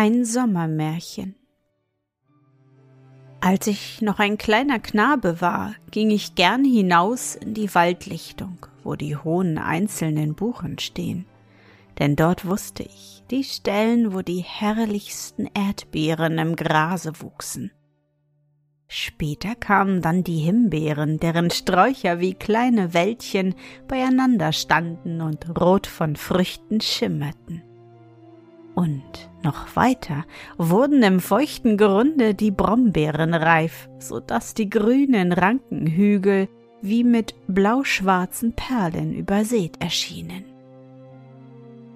Ein Sommermärchen Als ich noch ein kleiner Knabe war, ging ich gern hinaus in die Waldlichtung, wo die hohen einzelnen Buchen stehen. Denn dort wusste ich die Stellen, wo die herrlichsten Erdbeeren im Grase wuchsen. Später kamen dann die Himbeeren, deren Sträucher wie kleine Wäldchen beieinander standen und rot von Früchten schimmerten. Und noch weiter wurden im feuchten Grunde die Brombeeren reif, so dass die grünen Rankenhügel wie mit blauschwarzen Perlen übersät erschienen.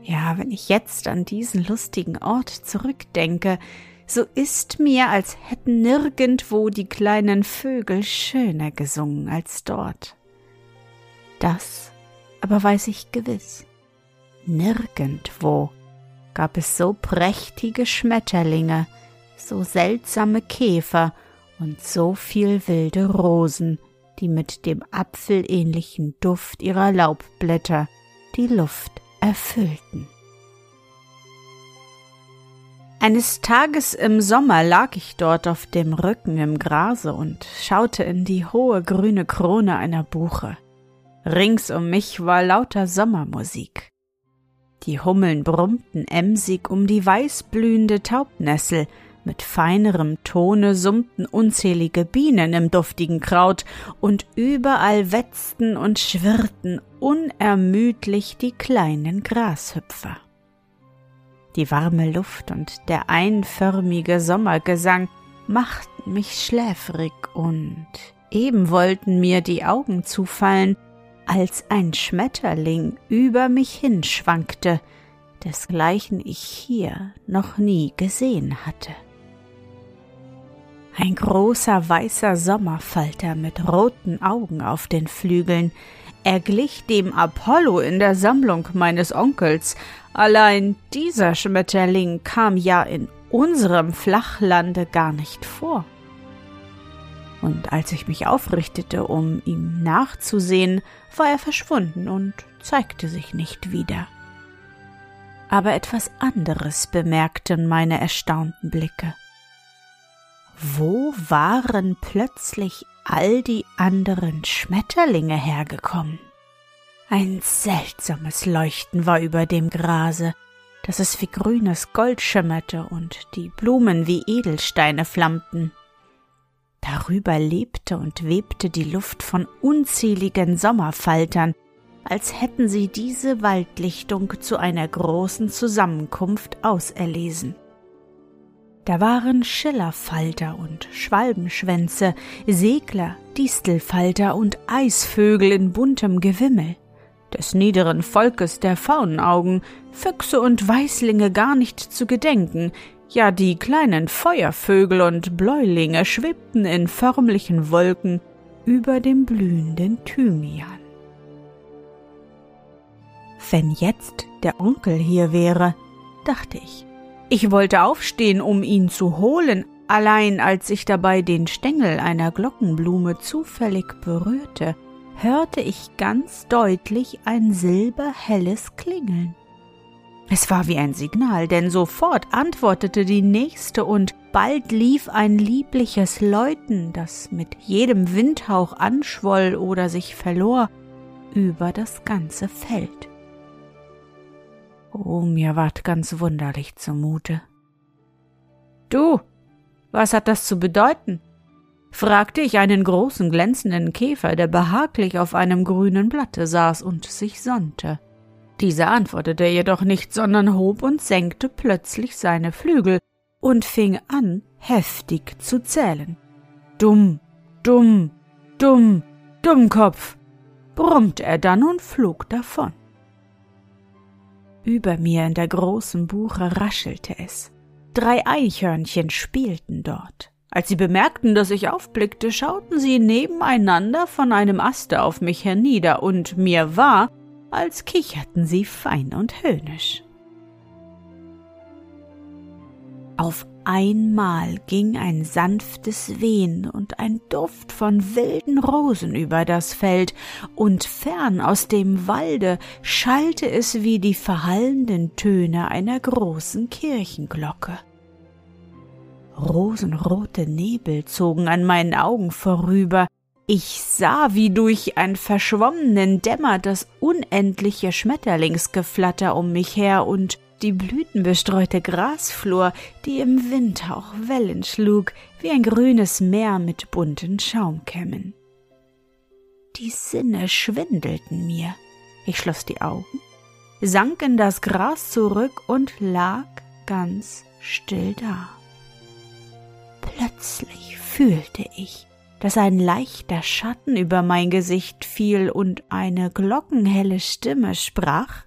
Ja, wenn ich jetzt an diesen lustigen Ort zurückdenke, so ist mir, als hätten nirgendwo die kleinen Vögel schöner gesungen als dort. Das aber weiß ich gewiss. Nirgendwo gab es so prächtige Schmetterlinge, so seltsame Käfer und so viel wilde Rosen, die mit dem apfelähnlichen Duft ihrer Laubblätter die Luft erfüllten. Eines Tages im Sommer lag ich dort auf dem Rücken im Grase und schaute in die hohe grüne Krone einer Buche. Rings um mich war lauter Sommermusik. Die Hummeln brummten emsig um die weißblühende Taubnessel, mit feinerem Tone summten unzählige Bienen im duftigen Kraut, und überall wetzten und schwirrten unermüdlich die kleinen Grashüpfer. Die warme Luft und der einförmige Sommergesang machten mich schläfrig, und eben wollten mir die Augen zufallen, als ein Schmetterling über mich hinschwankte, desgleichen ich hier noch nie gesehen hatte. Ein großer weißer Sommerfalter mit roten Augen auf den Flügeln, er glich dem Apollo in der Sammlung meines Onkels, allein dieser Schmetterling kam ja in unserem Flachlande gar nicht vor und als ich mich aufrichtete, um ihm nachzusehen, war er verschwunden und zeigte sich nicht wieder. Aber etwas anderes bemerkten meine erstaunten Blicke. Wo waren plötzlich all die anderen Schmetterlinge hergekommen? Ein seltsames Leuchten war über dem Grase, dass es wie grünes Gold schimmerte und die Blumen wie Edelsteine flammten. Darüber lebte und webte die Luft von unzähligen Sommerfaltern, als hätten sie diese Waldlichtung zu einer großen Zusammenkunft auserlesen. Da waren Schillerfalter und Schwalbenschwänze, Segler, Distelfalter und Eisvögel in buntem Gewimmel. Des niederen Volkes der Faunaugen, Füchse und Weißlinge gar nicht zu gedenken, ja die kleinen Feuervögel und Bläulinge schwebten in förmlichen Wolken über dem blühenden Thymian. Wenn jetzt der Onkel hier wäre, dachte ich. Ich wollte aufstehen, um ihn zu holen, allein als ich dabei den Stängel einer Glockenblume zufällig berührte, hörte ich ganz deutlich ein silberhelles Klingeln. Es war wie ein Signal, denn sofort antwortete die nächste und bald lief ein liebliches Läuten, das mit jedem Windhauch anschwoll oder sich verlor, über das ganze Feld. Oh, mir ward ganz wunderlich zumute. Du, was hat das zu bedeuten? fragte ich einen großen glänzenden Käfer, der behaglich auf einem grünen Blatte saß und sich sonnte. Dieser antwortete jedoch nicht, sondern hob und senkte plötzlich seine Flügel und fing an, heftig zu zählen. Dumm, dumm, dumm, Dummkopf, brummte er dann und flog davon. Über mir in der großen Buche raschelte es. Drei Eichhörnchen spielten dort. Als sie bemerkten, dass ich aufblickte, schauten sie nebeneinander von einem Aste auf mich hernieder, und mir war, als kicherten sie fein und höhnisch. Auf einmal ging ein sanftes Wehen und ein Duft von wilden Rosen über das Feld, und fern aus dem Walde schallte es wie die verhallenden Töne einer großen Kirchenglocke. Rosenrote Nebel zogen an meinen Augen vorüber, ich sah, wie durch einen verschwommenen Dämmer das unendliche Schmetterlingsgeflatter um mich her und die blütenbestreute Grasflur, die im Windhauch Wellen schlug, wie ein grünes Meer mit bunten Schaumkämmen. Die Sinne schwindelten mir. Ich schloss die Augen, sank in das Gras zurück und lag ganz still da. Plötzlich fühlte ich, dass ein leichter Schatten über mein Gesicht fiel und eine glockenhelle Stimme sprach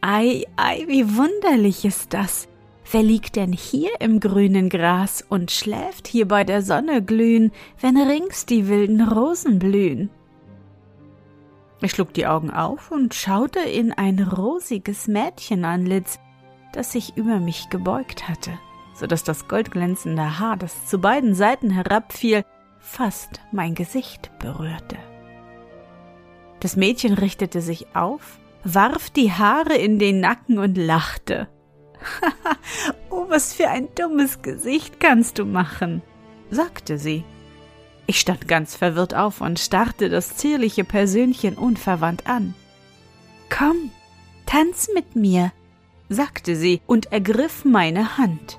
Ei, ei, wie wunderlich ist das. Wer liegt denn hier im grünen Gras und schläft hier bei der Sonne glühen, wenn rings die wilden Rosen blühen? Ich schlug die Augen auf und schaute in ein rosiges Mädchenanlitz, das sich über mich gebeugt hatte, so dass das goldglänzende Haar, das zu beiden Seiten herabfiel, fast mein Gesicht berührte. Das Mädchen richtete sich auf, warf die Haare in den Nacken und lachte. oh, was für ein dummes Gesicht kannst du machen, sagte sie. Ich stand ganz verwirrt auf und starrte das zierliche Persönchen unverwandt an. Komm, tanz mit mir, sagte sie und ergriff meine Hand.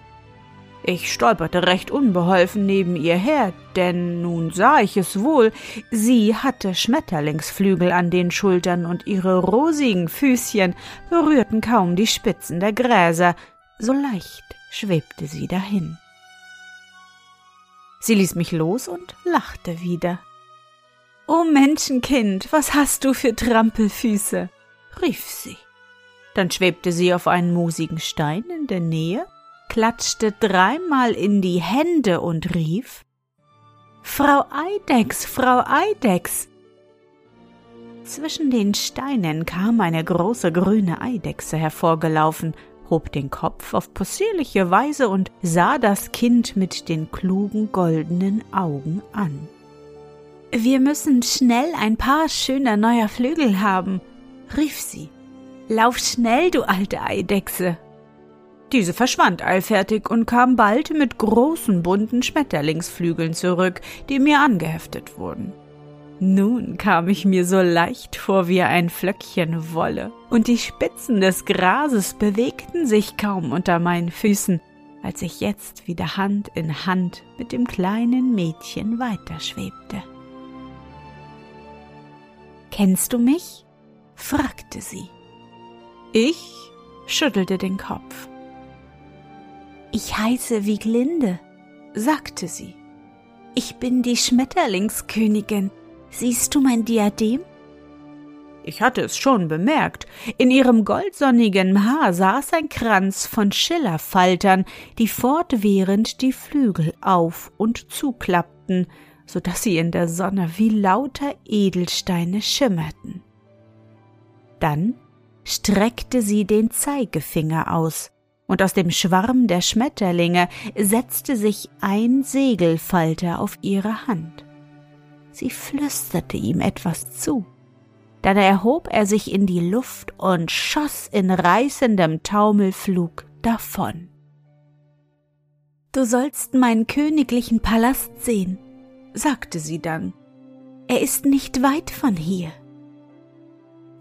Ich stolperte recht unbeholfen neben ihr her, denn nun sah ich es wohl, sie hatte Schmetterlingsflügel an den Schultern und ihre rosigen Füßchen berührten kaum die Spitzen der Gräser, so leicht schwebte sie dahin. Sie ließ mich los und lachte wieder. O Menschenkind, was hast du für Trampelfüße? rief sie. Dann schwebte sie auf einen musigen Stein in der Nähe klatschte dreimal in die Hände und rief Frau Eidex, Frau Eidex. Zwischen den Steinen kam eine große grüne Eidechse hervorgelaufen, hob den Kopf auf possierliche Weise und sah das Kind mit den klugen goldenen Augen an. Wir müssen schnell ein paar schöner neuer Flügel haben, rief sie. Lauf schnell, du alte Eidechse. Diese verschwand eilfertig und kam bald mit großen bunten Schmetterlingsflügeln zurück, die mir angeheftet wurden. Nun kam ich mir so leicht vor wie ein Flöckchen Wolle, und die Spitzen des Grases bewegten sich kaum unter meinen Füßen, als ich jetzt wieder Hand in Hand mit dem kleinen Mädchen weiterschwebte. Kennst du mich? fragte sie. Ich schüttelte den Kopf. Ich heiße Wieglinde, sagte sie. Ich bin die Schmetterlingskönigin. Siehst du mein Diadem? Ich hatte es schon bemerkt. In ihrem goldsonnigen Haar saß ein Kranz von Schillerfaltern, die fortwährend die Flügel auf und zuklappten, so dass sie in der Sonne wie lauter Edelsteine schimmerten. Dann streckte sie den Zeigefinger aus, und aus dem Schwarm der Schmetterlinge setzte sich ein Segelfalter auf ihre Hand. Sie flüsterte ihm etwas zu. Dann erhob er sich in die Luft und schoss in reißendem Taumelflug davon. Du sollst meinen königlichen Palast sehen, sagte sie dann. Er ist nicht weit von hier.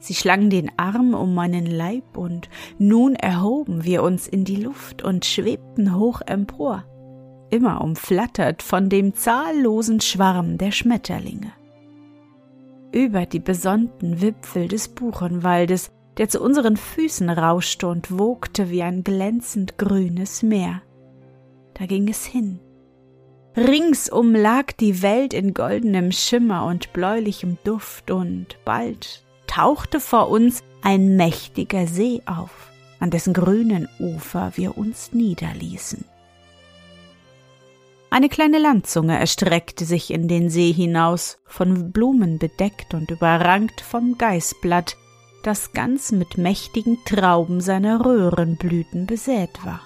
Sie schlang den Arm um meinen Leib und nun erhoben wir uns in die Luft und schwebten hoch empor, immer umflattert von dem zahllosen Schwarm der Schmetterlinge. Über die besonnten Wipfel des Buchenwaldes, der zu unseren Füßen rauschte und wogte wie ein glänzend grünes Meer. Da ging es hin. Ringsum lag die Welt in goldenem Schimmer und bläulichem Duft, und bald tauchte vor uns ein mächtiger See auf, an dessen grünen Ufer wir uns niederließen. Eine kleine Landzunge erstreckte sich in den See hinaus, von Blumen bedeckt und überrankt vom Geißblatt, das ganz mit mächtigen Trauben seiner Röhrenblüten besät war.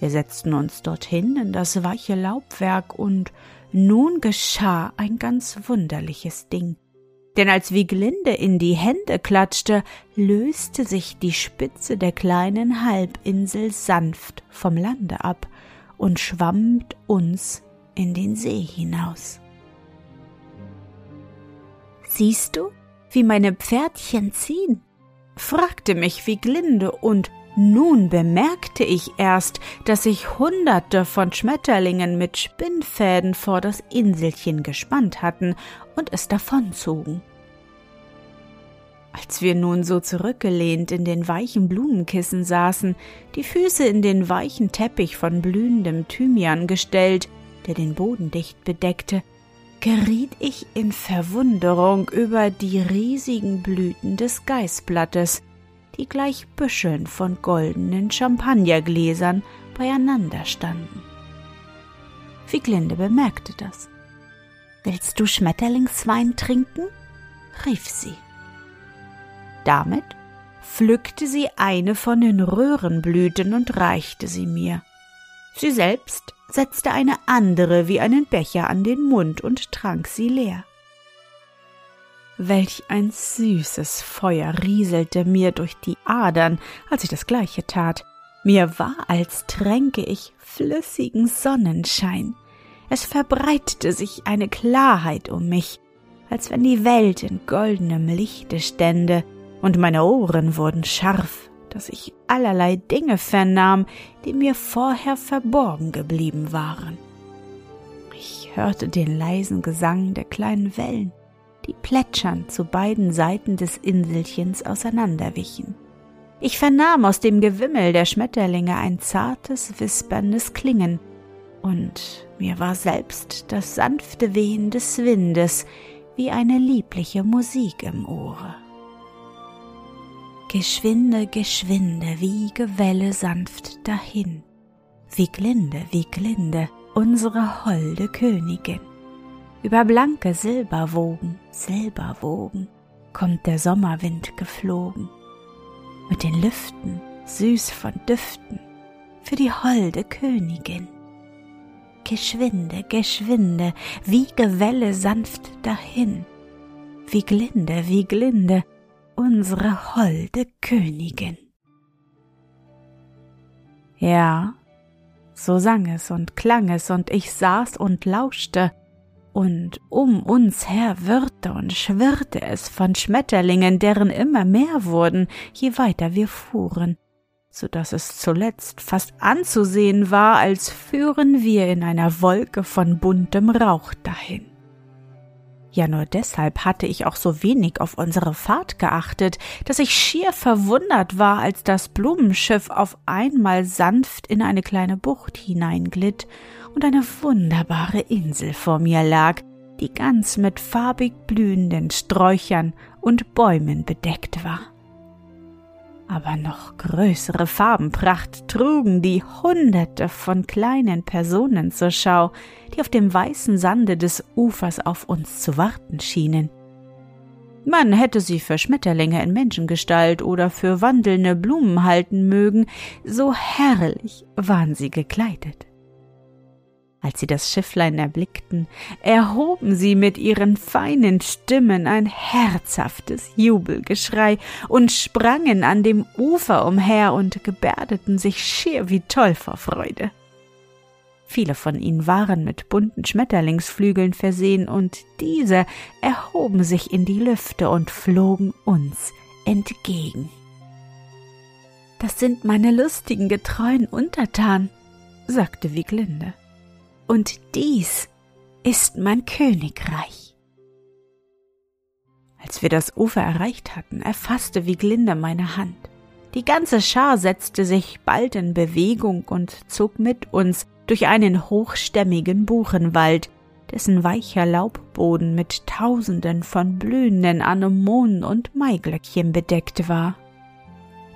Wir setzten uns dorthin in das weiche Laubwerk, und nun geschah ein ganz wunderliches Ding denn als Wieglinde in die Hände klatschte, löste sich die Spitze der kleinen Halbinsel sanft vom Lande ab und schwamm uns in den See hinaus. Siehst du, wie meine Pferdchen ziehen? fragte mich Wieglinde, und nun bemerkte ich erst, dass sich Hunderte von Schmetterlingen mit Spinnfäden vor das Inselchen gespannt hatten und es davonzogen. Als wir nun so zurückgelehnt in den weichen Blumenkissen saßen, die Füße in den weichen Teppich von blühendem Thymian gestellt, der den Boden dicht bedeckte, geriet ich in Verwunderung über die riesigen Blüten des Geißblattes, die gleich Büscheln von goldenen Champagnergläsern beieinander standen. Wieglinde bemerkte das. Willst du Schmetterlingswein trinken? rief sie. Damit pflückte sie eine von den Röhrenblüten und reichte sie mir. Sie selbst setzte eine andere wie einen Becher an den Mund und trank sie leer. Welch ein süßes Feuer rieselte mir durch die Adern, als ich das gleiche tat. Mir war, als tränke ich flüssigen Sonnenschein. Es verbreitete sich eine Klarheit um mich, als wenn die Welt in goldenem Lichte stände, und meine Ohren wurden scharf, dass ich allerlei Dinge vernahm, die mir vorher verborgen geblieben waren. Ich hörte den leisen Gesang der kleinen Wellen, die plätschernd zu beiden Seiten des Inselchens auseinanderwichen. Ich vernahm aus dem Gewimmel der Schmetterlinge ein zartes, wisperndes Klingen, und mir war selbst das sanfte Wehen des Windes wie eine liebliche Musik im Ohre. Geschwinde, geschwinde, wiege Welle sanft dahin. Wie glinde, wie glinde, unsere holde Königin. Über blanke Silberwogen, Silberwogen, kommt der Sommerwind geflogen. Mit den Lüften, süß von Düften, für die holde Königin. Geschwinde, geschwinde, wiege Welle sanft dahin. Wie glinde, wie glinde, unsere holde Königin. Ja, so sang es und klang es, und ich saß und lauschte, und um uns her wirrte und schwirrte es von Schmetterlingen, deren immer mehr wurden, je weiter wir fuhren, so dass es zuletzt fast anzusehen war, als führen wir in einer Wolke von buntem Rauch dahin. Ja, nur deshalb hatte ich auch so wenig auf unsere Fahrt geachtet, dass ich schier verwundert war, als das Blumenschiff auf einmal sanft in eine kleine Bucht hineinglitt und eine wunderbare Insel vor mir lag, die ganz mit farbig blühenden Sträuchern und Bäumen bedeckt war aber noch größere Farbenpracht trugen die Hunderte von kleinen Personen zur Schau, die auf dem weißen Sande des Ufers auf uns zu warten schienen. Man hätte sie für Schmetterlinge in Menschengestalt oder für wandelnde Blumen halten mögen, so herrlich waren sie gekleidet. Als sie das Schifflein erblickten, erhoben sie mit ihren feinen Stimmen ein herzhaftes Jubelgeschrei und sprangen an dem Ufer umher und gebärdeten sich schier wie toll vor Freude. Viele von ihnen waren mit bunten Schmetterlingsflügeln versehen, und diese erhoben sich in die Lüfte und flogen uns entgegen. Das sind meine lustigen, getreuen Untertanen, sagte Wieglinde. Und dies ist mein Königreich. Als wir das Ufer erreicht hatten, erfasste Wieglinde meine Hand. Die ganze Schar setzte sich bald in Bewegung und zog mit uns durch einen hochstämmigen Buchenwald, dessen weicher Laubboden mit Tausenden von blühenden Anemonen und Maiglöckchen bedeckt war.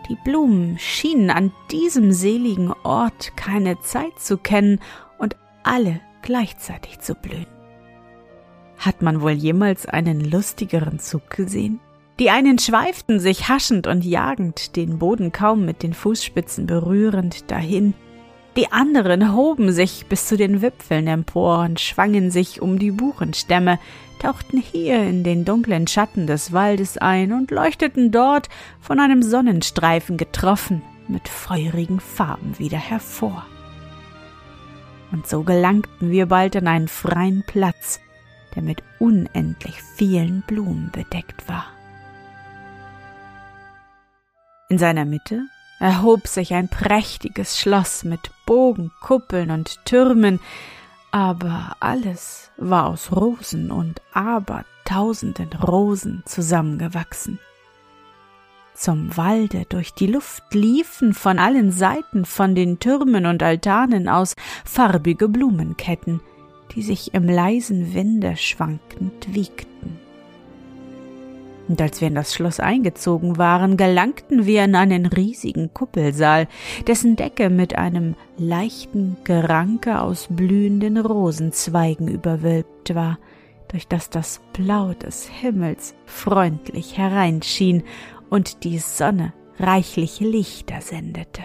Die Blumen schienen an diesem seligen Ort keine Zeit zu kennen alle gleichzeitig zu blühen. Hat man wohl jemals einen lustigeren Zug gesehen? Die einen schweiften sich haschend und jagend, den Boden kaum mit den Fußspitzen berührend, dahin, die anderen hoben sich bis zu den Wipfeln empor und schwangen sich um die Buchenstämme, tauchten hier in den dunklen Schatten des Waldes ein und leuchteten dort, von einem Sonnenstreifen getroffen, mit feurigen Farben wieder hervor. Und so gelangten wir bald an einen freien Platz, der mit unendlich vielen Blumen bedeckt war. In seiner Mitte erhob sich ein prächtiges Schloss mit Bogen, Kuppeln und Türmen, aber alles war aus Rosen und abertausenden Rosen zusammengewachsen. Zum Walde durch die Luft liefen von allen Seiten von den Türmen und Altanen aus farbige Blumenketten, die sich im leisen Winde schwankend wiegten. Und als wir in das Schloss eingezogen waren, gelangten wir in einen riesigen Kuppelsaal, dessen Decke mit einem leichten Geranke aus blühenden Rosenzweigen überwölbt war, durch das das Blau des Himmels freundlich hereinschien und die Sonne reichliche Lichter sendete.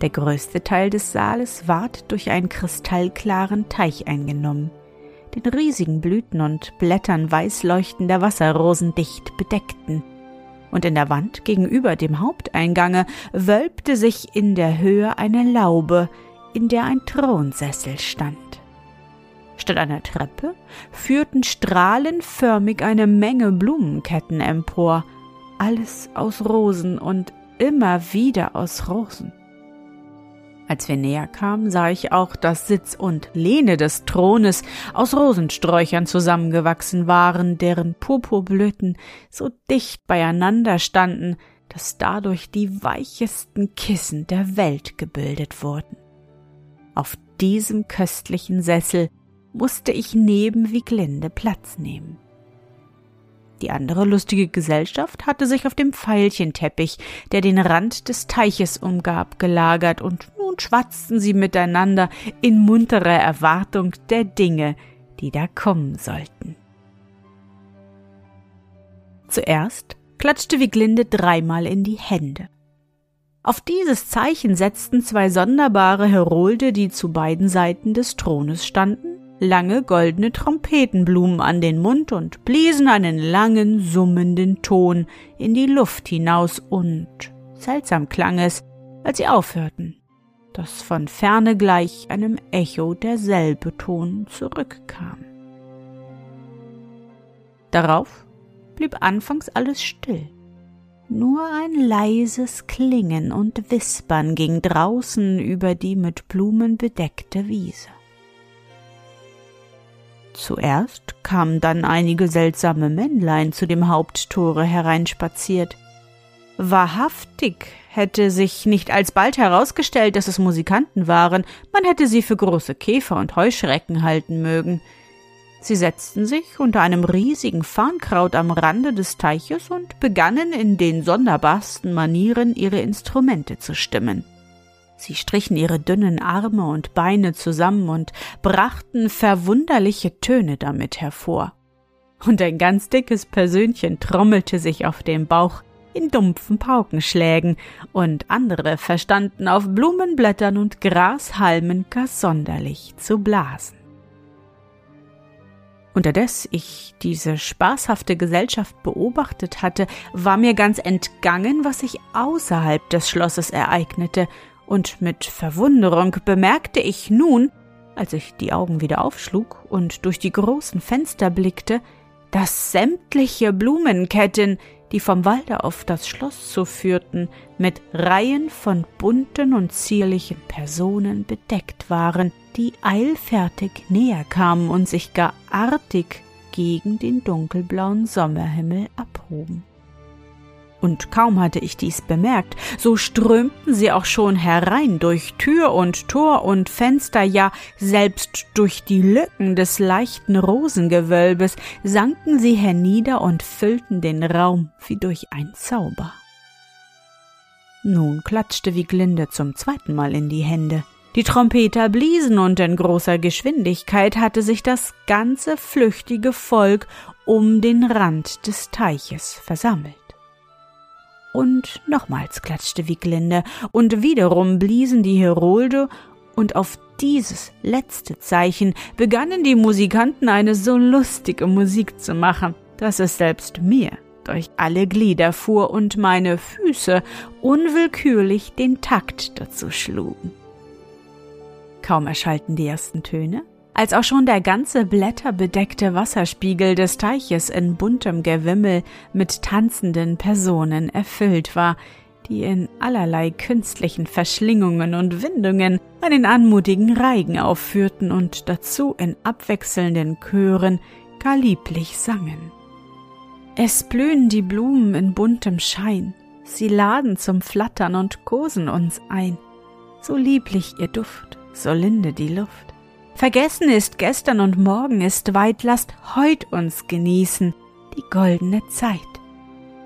Der größte Teil des Saales ward durch einen kristallklaren Teich eingenommen, den riesigen Blüten und Blättern weißleuchtender Wasserrosen dicht bedeckten. Und in der Wand gegenüber dem Haupteingange wölbte sich in der Höhe eine Laube, in der ein Thronsessel stand. Statt einer Treppe führten strahlenförmig eine Menge Blumenketten empor, alles aus Rosen und immer wieder aus Rosen. Als wir näher kamen, sah ich auch, dass Sitz und Lehne des Thrones aus Rosensträuchern zusammengewachsen waren, deren Purpurblüten so dicht beieinander standen, dass dadurch die weichesten Kissen der Welt gebildet wurden. Auf diesem köstlichen Sessel musste ich neben Wieglinde Platz nehmen. Die andere lustige Gesellschaft hatte sich auf dem Pfeilchenteppich, der den Rand des Teiches umgab, gelagert und nun schwatzten sie miteinander in munterer Erwartung der Dinge, die da kommen sollten. Zuerst klatschte Wieglinde dreimal in die Hände. Auf dieses Zeichen setzten zwei sonderbare Herolde, die zu beiden Seiten des Thrones standen, lange goldene Trompetenblumen an den Mund und bliesen einen langen, summenden Ton in die Luft hinaus und seltsam klang es, als sie aufhörten das von ferne gleich einem Echo derselbe Ton zurückkam. Darauf blieb anfangs alles still. Nur ein leises Klingen und Wispern ging draußen über die mit Blumen bedeckte Wiese. Zuerst kamen dann einige seltsame Männlein zu dem Haupttore hereinspaziert. Wahrhaftig hätte sich nicht alsbald herausgestellt, dass es Musikanten waren, man hätte sie für große Käfer und Heuschrecken halten mögen. Sie setzten sich unter einem riesigen Farnkraut am Rande des Teiches und begannen in den sonderbarsten Manieren ihre Instrumente zu stimmen. Sie strichen ihre dünnen Arme und Beine zusammen und brachten verwunderliche Töne damit hervor. Und ein ganz dickes Persönchen trommelte sich auf den Bauch, in dumpfen Paukenschlägen, und andere verstanden auf Blumenblättern und Grashalmen gar sonderlich zu blasen. Unterdes ich diese spaßhafte Gesellschaft beobachtet hatte, war mir ganz entgangen, was sich außerhalb des Schlosses ereignete, und mit Verwunderung bemerkte ich nun, als ich die Augen wieder aufschlug und durch die großen Fenster blickte, dass sämtliche Blumenketten, die vom Walde auf das Schloss zu führten, mit Reihen von bunten und zierlichen Personen bedeckt waren, die eilfertig näher kamen und sich gar artig gegen den dunkelblauen Sommerhimmel abhoben und kaum hatte ich dies bemerkt, so strömten sie auch schon herein durch Tür und Tor und Fenster, ja selbst durch die Lücken des leichten Rosengewölbes sanken sie hernieder und füllten den Raum wie durch ein Zauber. Nun klatschte Wieglinde zum zweiten Mal in die Hände. Die Trompeter bliesen und in großer Geschwindigkeit hatte sich das ganze flüchtige Volk um den Rand des Teiches versammelt. Und nochmals klatschte Wieglinde, und wiederum bliesen die Herolde, und auf dieses letzte Zeichen begannen die Musikanten eine so lustige Musik zu machen, dass es selbst mir durch alle Glieder fuhr und meine Füße unwillkürlich den Takt dazu schlugen. Kaum erschallten die ersten Töne, als auch schon der ganze blätterbedeckte Wasserspiegel des Teiches in buntem Gewimmel mit tanzenden Personen erfüllt war, die in allerlei künstlichen Verschlingungen und Windungen einen anmutigen Reigen aufführten und dazu in abwechselnden Chören gar lieblich sangen. Es blühen die Blumen in buntem Schein, sie laden zum Flattern und kosen uns ein, so lieblich ihr Duft, so linde die Luft. Vergessen ist gestern und morgen ist weit, lasst heut uns genießen die goldene Zeit.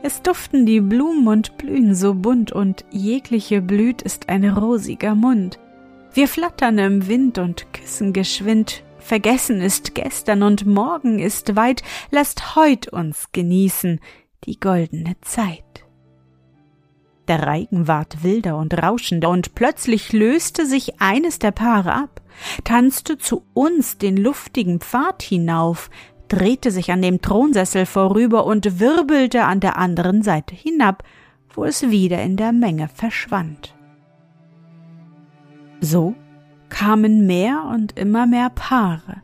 Es duften die Blumen und blühen so bunt und jegliche Blüt ist ein rosiger Mund. Wir flattern im Wind und küssen geschwind, vergessen ist gestern und morgen ist weit, lasst heut uns genießen die goldene Zeit. Der Reigen ward wilder und rauschender, und plötzlich löste sich eines der Paare ab tanzte zu uns den luftigen Pfad hinauf, drehte sich an dem Thronsessel vorüber und wirbelte an der anderen Seite hinab, wo es wieder in der Menge verschwand. So kamen mehr und immer mehr Paare.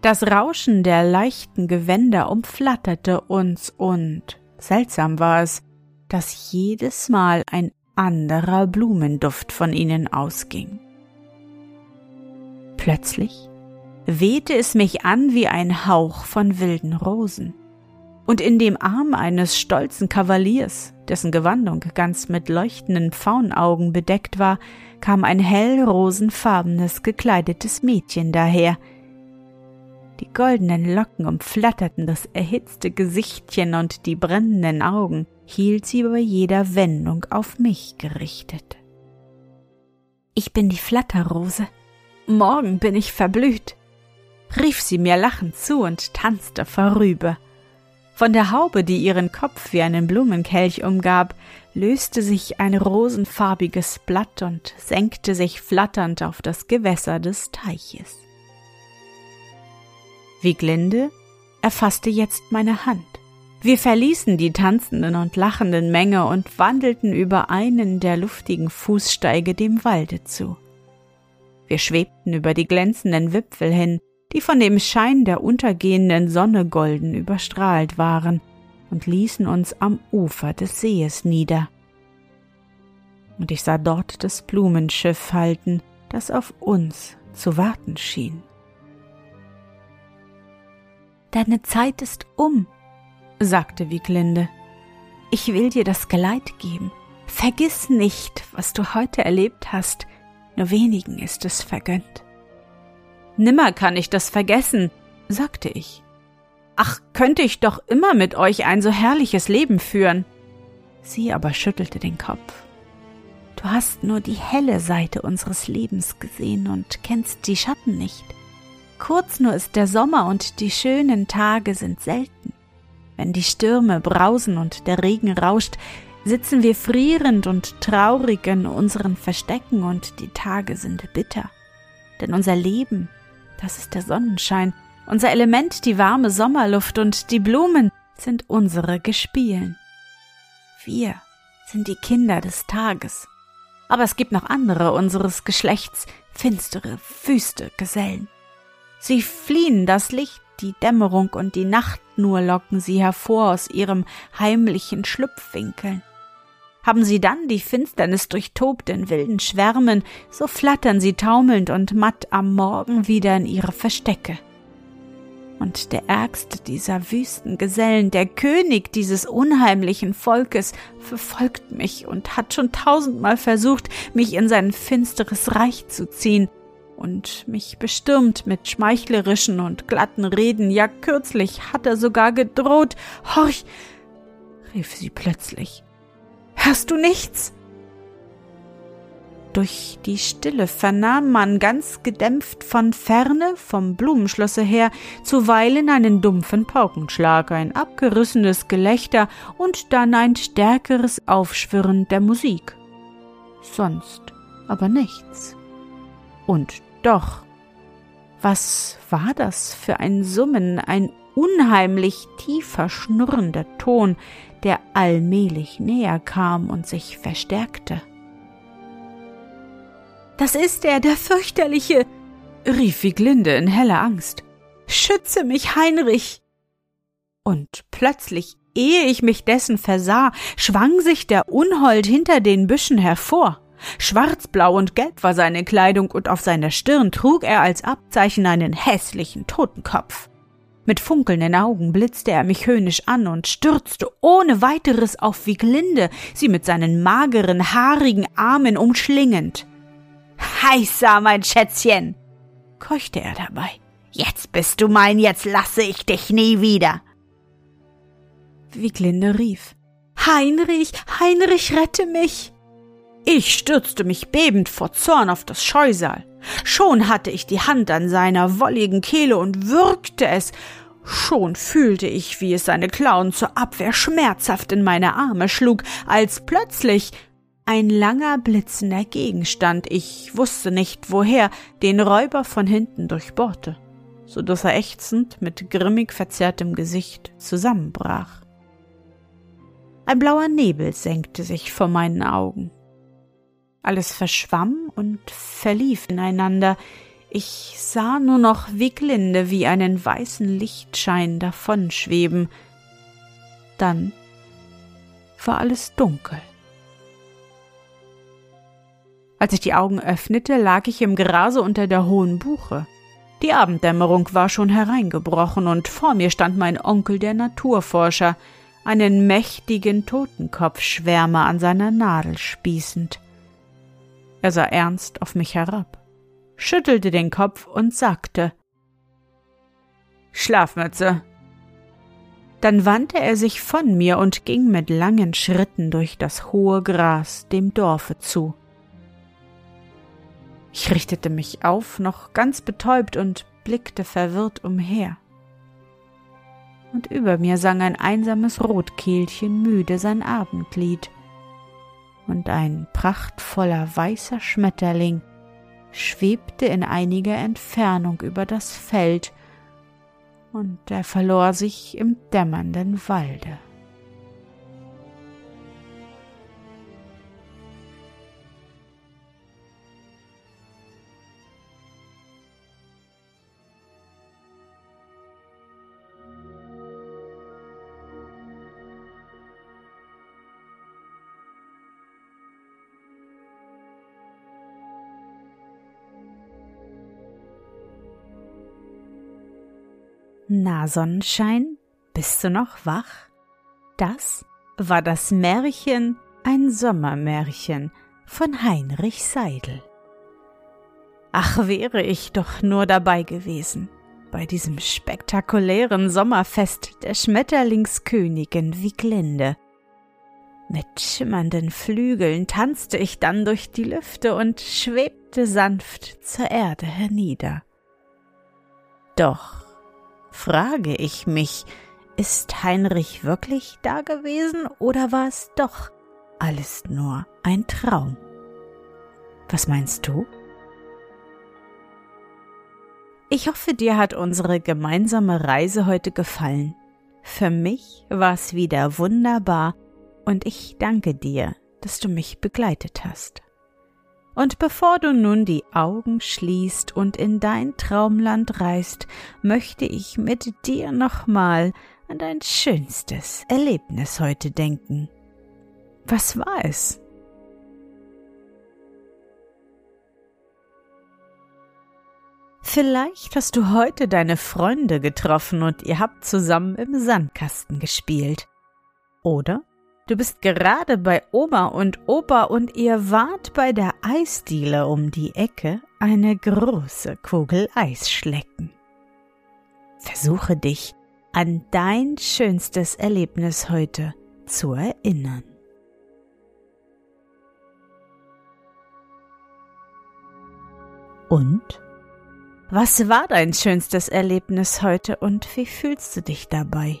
Das Rauschen der leichten Gewänder umflatterte uns und seltsam war es, dass jedes Mal ein anderer Blumenduft von ihnen ausging. Plötzlich wehte es mich an wie ein Hauch von wilden Rosen. Und in dem Arm eines stolzen Kavaliers, dessen Gewandung ganz mit leuchtenden Pfauenaugen bedeckt war, kam ein hellrosenfarbenes gekleidetes Mädchen daher. Die goldenen Locken umflatterten das erhitzte Gesichtchen und die brennenden Augen hielt sie bei jeder Wendung auf mich gerichtet. Ich bin die Flatterrose, Morgen bin ich verblüht, rief sie mir lachend zu und tanzte vorüber. Von der Haube, die ihren Kopf wie einen Blumenkelch umgab, löste sich ein rosenfarbiges Blatt und senkte sich flatternd auf das Gewässer des Teiches. Wieglinde erfasste jetzt meine Hand. Wir verließen die tanzenden und lachenden Menge und wandelten über einen der luftigen Fußsteige dem Walde zu. Wir schwebten über die glänzenden Wipfel hin, die von dem Schein der untergehenden Sonne golden überstrahlt waren, und ließen uns am Ufer des Sees nieder. Und ich sah dort das Blumenschiff halten, das auf uns zu warten schien. Deine Zeit ist um, sagte Wieglinde. Ich will dir das Geleit geben. Vergiss nicht, was du heute erlebt hast, nur wenigen ist es vergönnt. Nimmer kann ich das vergessen, sagte ich. Ach, könnte ich doch immer mit euch ein so herrliches Leben führen. Sie aber schüttelte den Kopf. Du hast nur die helle Seite unseres Lebens gesehen und kennst die Schatten nicht. Kurz nur ist der Sommer und die schönen Tage sind selten. Wenn die Stürme brausen und der Regen rauscht, sitzen wir frierend und traurig in unseren Verstecken und die Tage sind bitter. Denn unser Leben, das ist der Sonnenschein, unser Element die warme Sommerluft und die Blumen sind unsere Gespielen. Wir sind die Kinder des Tages. Aber es gibt noch andere unseres Geschlechts, finstere, wüste Gesellen. Sie fliehen das Licht, die Dämmerung und die Nacht nur locken sie hervor aus ihrem heimlichen Schlupfwinkeln. Haben sie dann die Finsternis durchtobt in wilden Schwärmen, so flattern sie taumelnd und matt am Morgen wieder in ihre Verstecke. Und der ärgste dieser wüsten Gesellen, der König dieses unheimlichen Volkes, verfolgt mich und hat schon tausendmal versucht, mich in sein finsteres Reich zu ziehen und mich bestürmt mit schmeichlerischen und glatten Reden, ja kürzlich hat er sogar gedroht. Horch, rief sie plötzlich, hörst du nichts? Durch die Stille vernahm man ganz gedämpft von ferne, vom Blumenschlosse her, zuweilen einen dumpfen Paukenschlag, ein abgerissenes Gelächter und dann ein stärkeres Aufschwirren der Musik. Sonst aber nichts. Und doch, was war das für ein Summen, ein unheimlich tiefer schnurrender Ton, der allmählich näher kam und sich verstärkte? Das ist er, der fürchterliche, rief Wieglinde in heller Angst. Schütze mich, Heinrich! Und plötzlich, ehe ich mich dessen versah, schwang sich der Unhold hinter den Büschen hervor. Schwarzblau und gelb war seine Kleidung und auf seiner Stirn trug er als Abzeichen einen hässlichen Totenkopf. Mit funkelnden Augen blitzte er mich höhnisch an und stürzte ohne weiteres auf Wieglinde, sie mit seinen mageren, haarigen Armen umschlingend. Heißer, mein Schätzchen, keuchte er dabei. Jetzt bist du mein, jetzt lasse ich dich nie wieder. Wieglinde rief. Heinrich, Heinrich, rette mich! Ich stürzte mich bebend vor Zorn auf das Scheusal. Schon hatte ich die Hand an seiner wolligen Kehle und würgte es. Schon fühlte ich, wie es seine Klauen zur Abwehr schmerzhaft in meine Arme schlug, als plötzlich ein langer blitzender Gegenstand, ich wusste nicht woher, den Räuber von hinten durchbohrte, so dass er ächzend mit grimmig verzerrtem Gesicht zusammenbrach. Ein blauer Nebel senkte sich vor meinen Augen. Alles verschwamm und verlief ineinander. Ich sah nur noch Wieglinde wie einen weißen Lichtschein davonschweben. Dann war alles dunkel. Als ich die Augen öffnete, lag ich im Grase unter der hohen Buche. Die Abenddämmerung war schon hereingebrochen und vor mir stand mein Onkel der Naturforscher, einen mächtigen Totenkopfschwärmer an seiner Nadel spießend. Er sah ernst auf mich herab, schüttelte den Kopf und sagte Schlafmütze. Dann wandte er sich von mir und ging mit langen Schritten durch das hohe Gras dem Dorfe zu. Ich richtete mich auf, noch ganz betäubt, und blickte verwirrt umher. Und über mir sang ein einsames Rotkehlchen müde sein Abendlied, und ein prachtvoller weißer Schmetterling schwebte in einiger Entfernung über das Feld, und er verlor sich im dämmernden Walde. Na, Sonnenschein, bist du noch wach? Das war das Märchen Ein Sommermärchen von Heinrich Seidel. Ach, wäre ich doch nur dabei gewesen, bei diesem spektakulären Sommerfest der Schmetterlingskönigin Wieglinde. Mit schimmernden Flügeln tanzte ich dann durch die Lüfte und schwebte sanft zur Erde hernieder. Doch frage ich mich, ist Heinrich wirklich da gewesen oder war es doch alles nur ein Traum? Was meinst du? Ich hoffe, dir hat unsere gemeinsame Reise heute gefallen. Für mich war es wieder wunderbar und ich danke dir, dass du mich begleitet hast. Und bevor du nun die Augen schließt und in dein Traumland reist, möchte ich mit dir nochmal an dein schönstes Erlebnis heute denken. Was war es? Vielleicht hast du heute deine Freunde getroffen und ihr habt zusammen im Sandkasten gespielt. Oder du bist gerade bei Oma und Opa und ihr wart bei der Eisdiele um die Ecke eine große Kugel Eis schlecken. Versuche dich an dein schönstes Erlebnis heute zu erinnern. Und? Was war dein schönstes Erlebnis heute und wie fühlst du dich dabei?